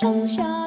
剩下。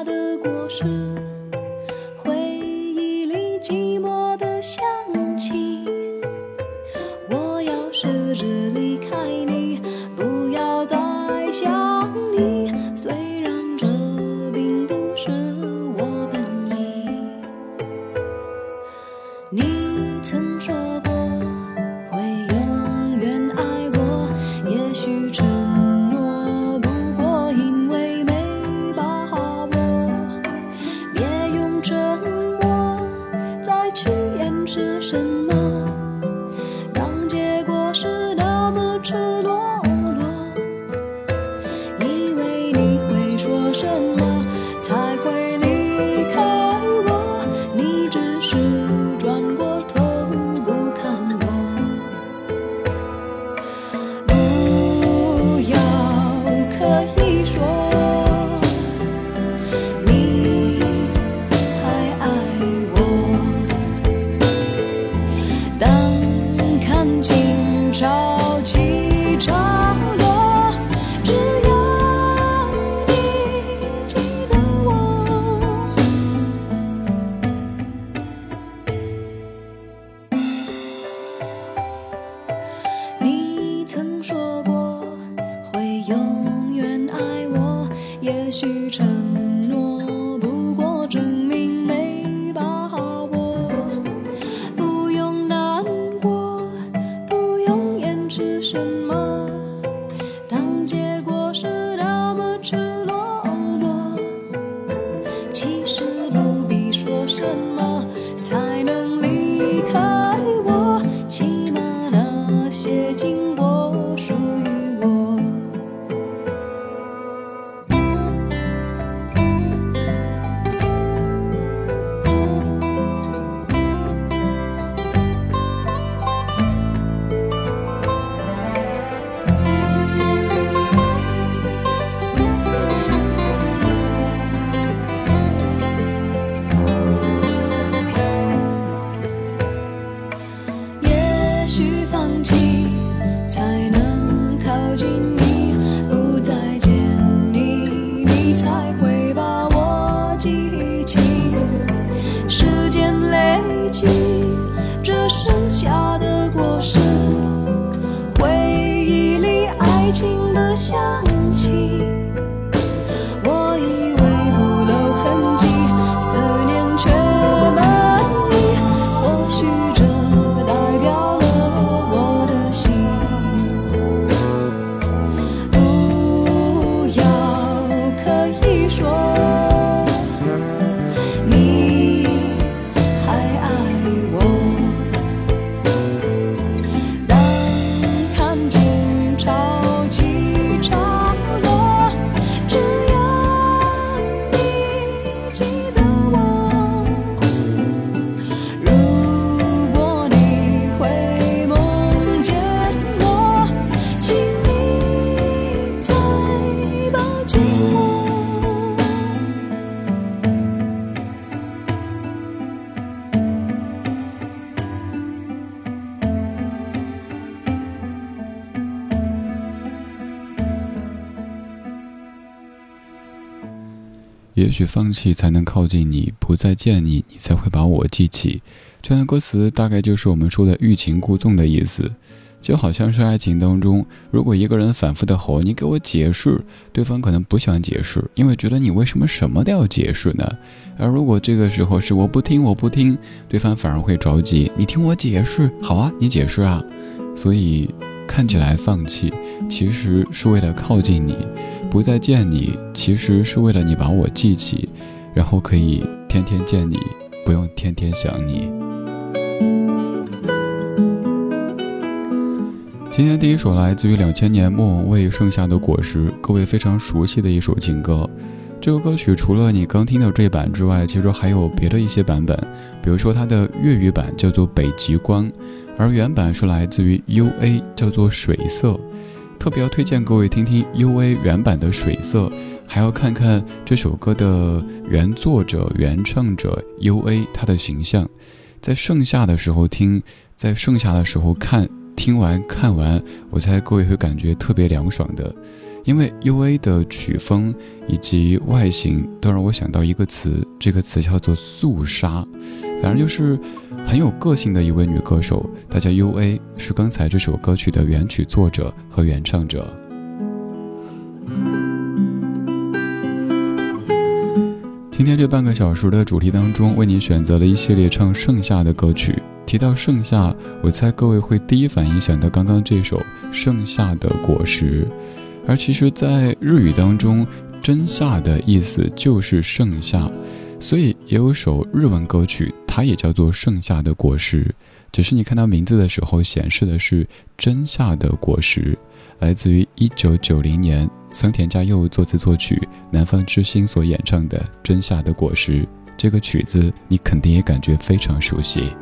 是什么。里爱情的香气。许放弃才能靠近你，不再见你，你才会把我记起。这段歌词大概就是我们说的欲擒故纵的意思，就好像是爱情当中，如果一个人反复的吼你给我解释，对方可能不想解释，因为觉得你为什么什么都要解释呢？而如果这个时候是我不听我不听，对方反而会着急，你听我解释，好啊，你解释啊。所以看起来放弃，其实是为了靠近你；不再见你，其实是为了你把我记起，然后可以天天见你，不用天天想你。今天第一首来自于两千年莫文蔚《盛夏的果实》，各位非常熟悉的一首情歌。这个歌曲除了你刚听的这版之外，其实还有别的一些版本，比如说它的粤语版叫做《北极光》，而原版是来自于 U A，叫做《水色》。特别要推荐各位听听 U A 原版的《水色》，还要看看这首歌的原作者、原唱者 U A 他的形象。在盛夏的时候听，在盛夏的时候看。听完看完，我猜各位会感觉特别凉爽的，因为 U A 的曲风以及外形都让我想到一个词，这个词叫做肃杀，反正就是很有个性的一位女歌手。她叫 U A，是刚才这首歌曲的原曲作者和原唱者。今天这半个小时的主题当中，为你选择了一系列唱盛夏的歌曲。提到盛夏，我猜各位会第一反应想到刚刚这首《盛夏的果实》，而其实，在日语当中，“真夏”的意思就是盛夏，所以也有首日文歌曲，它也叫做《盛夏的果实》，只是你看到名字的时候显示的是“真夏的果实”，来自于一九九零年桑田佳佑作词作曲，南方之星所演唱的《真夏的果实》这个曲子，你肯定也感觉非常熟悉。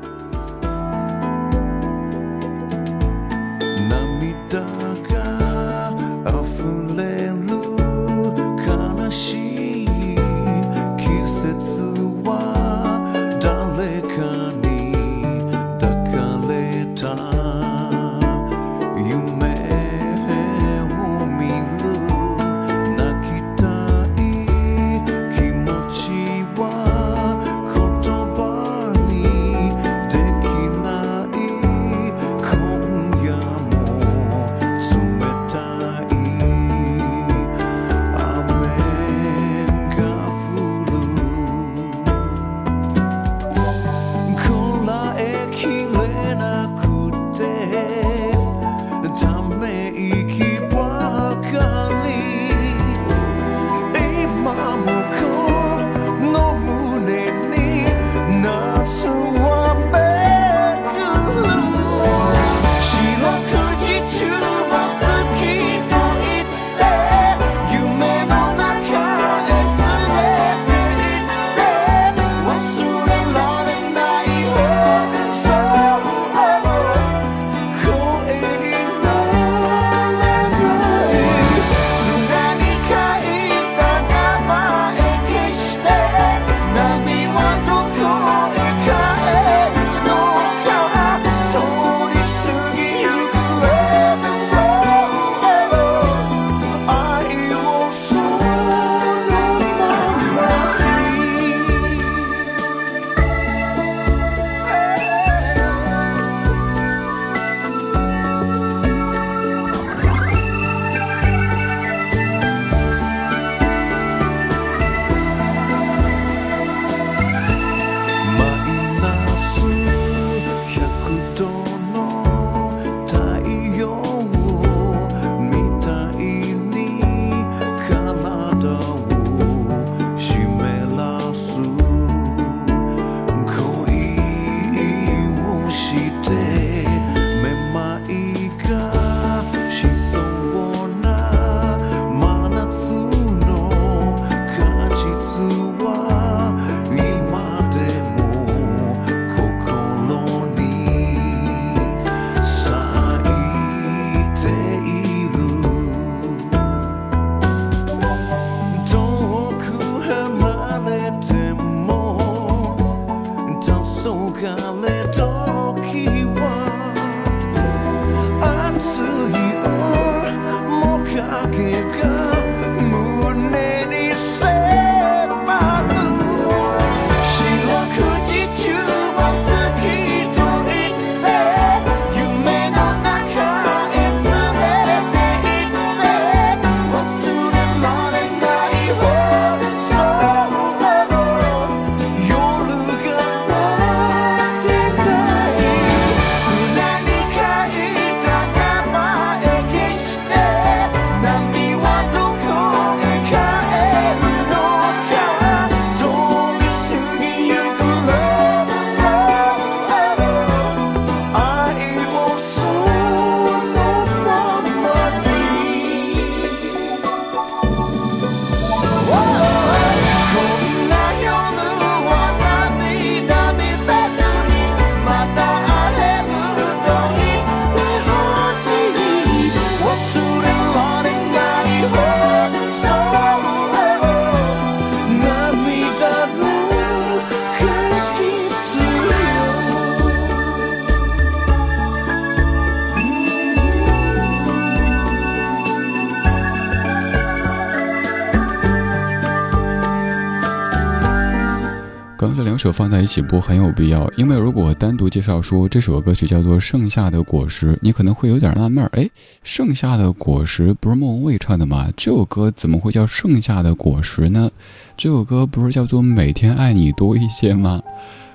首放在一起播很有必要，因为如果单独介绍说这首歌曲叫做《盛夏的果实》，你可能会有点纳闷儿，哎，《盛夏的果实》不是莫文蔚唱的吗？这首歌怎么会叫《盛夏的果实》呢？这首歌不是叫做《每天爱你多一些》吗？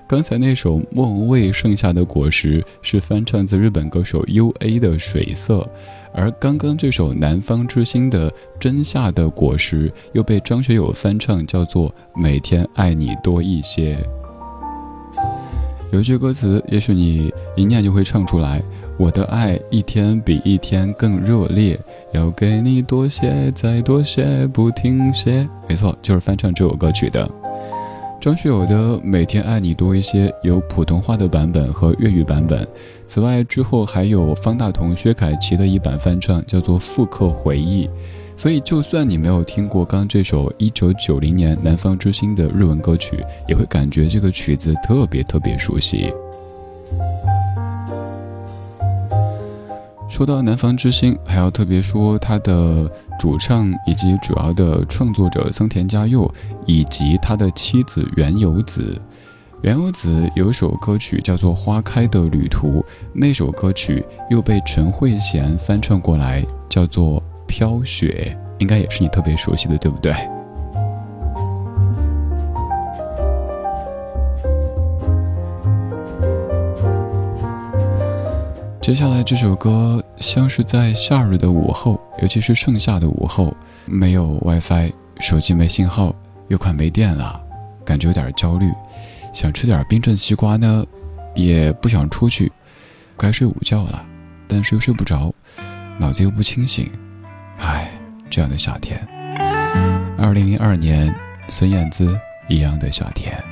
刚才那首莫文蔚《盛夏的果实》是翻唱自日本歌手 U.A 的《水色》。而刚刚这首南方之星的真夏的果实又被张学友翻唱，叫做每天爱你多一些。有一句歌词，也许你一念就会唱出来：我的爱一天比一天更热烈，要给你多些，再多些，不停歇。没错，就是翻唱这首歌曲的。张学友的《每天爱你多一些》有普通话的版本和粤语版本，此外之后还有方大同、薛凯琪的一版翻唱，叫做《复刻回忆》。所以，就算你没有听过刚这首一九九零年南方之星的日文歌曲，也会感觉这个曲子特别特别熟悉。说到南方之星，还要特别说他的主唱以及主要的创作者森田佳佑，以及他的妻子原由子。原由子有首歌曲叫做《花开的旅途》，那首歌曲又被陈慧娴翻唱过来，叫做《飘雪》，应该也是你特别熟悉的，对不对？接下来这首歌像是在夏日的午后，尤其是盛夏的午后，没有 WiFi，手机没信号，又快没电了，感觉有点焦虑，想吃点冰镇西瓜呢，也不想出去，该睡午觉了，但是又睡不着，脑子又不清醒，唉，这样的夏天，二零零二年，孙燕姿一样的夏天。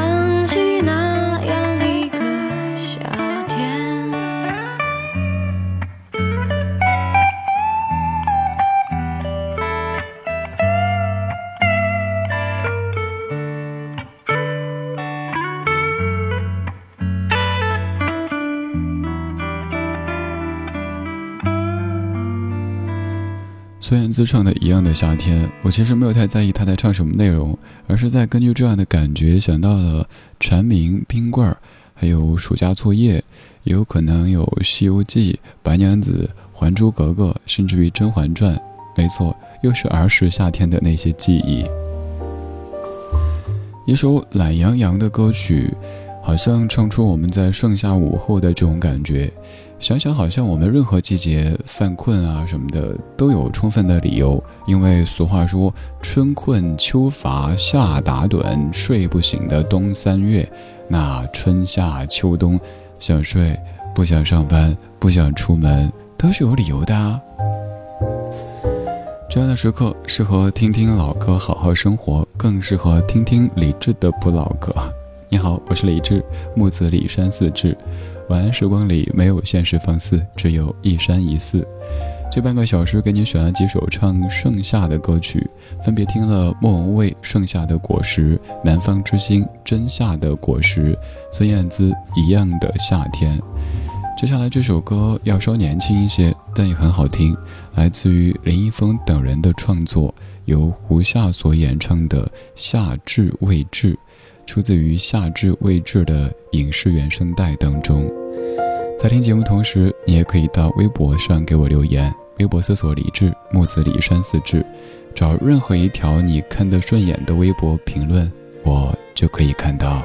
想起那孙燕姿唱的一样的夏天，我其实没有太在意他在唱什么内容，而是在根据这样的感觉想到了蝉鸣、冰棍儿，还有暑假作业，也有可能有《西游记》、白娘子、还珠格格，甚至于《甄嬛传》。没错，又是儿时夏天的那些记忆。一首懒洋洋的歌曲，好像唱出我们在盛夏午后的这种感觉。想想，好像我们任何季节犯困啊什么的，都有充分的理由。因为俗话说“春困秋乏夏打盹，睡不醒的冬三月”，那春夏秋冬，想睡、不想上班、不想出门，都是有理由的啊。这样的时刻，适合听听老歌，好好生活，更适合听听理智的不老歌。你好，我是李志，木子李山四志。晚安时光里没有现实放肆，只有一山一寺。这半个小时给你选了几首唱盛夏的歌曲，分别听了莫文蔚《盛夏的果实》，南方之星《真夏的果实》，孙燕姿《一样的夏天》。接下来这首歌要稍年轻一些，但也很好听，来自于林一峰等人的创作，由胡夏所演唱的《夏至未至》。出自于夏至未至的影视原声带当中。在听节目同时，你也可以到微博上给我留言，微博搜索“李志木子李山四志”，找任何一条你看得顺眼的微博评论，我就可以看到。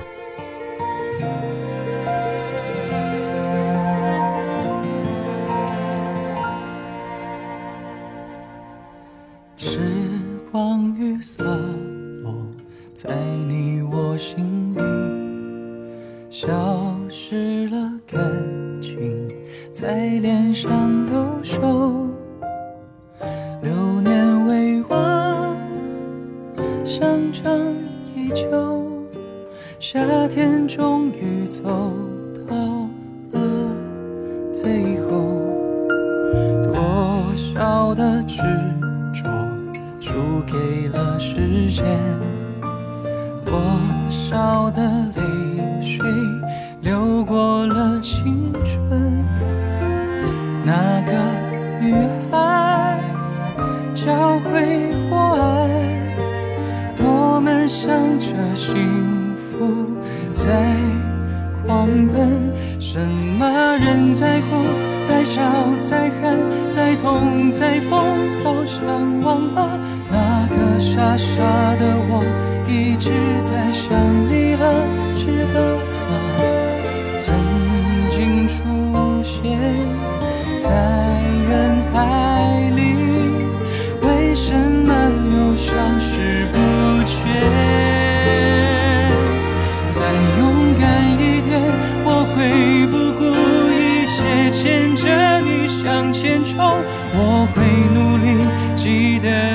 幸福在狂奔。什么人在哭，在笑，在喊，在痛，在疯，好想忘了那个傻傻的我。一直在想你了，值得我会努力记得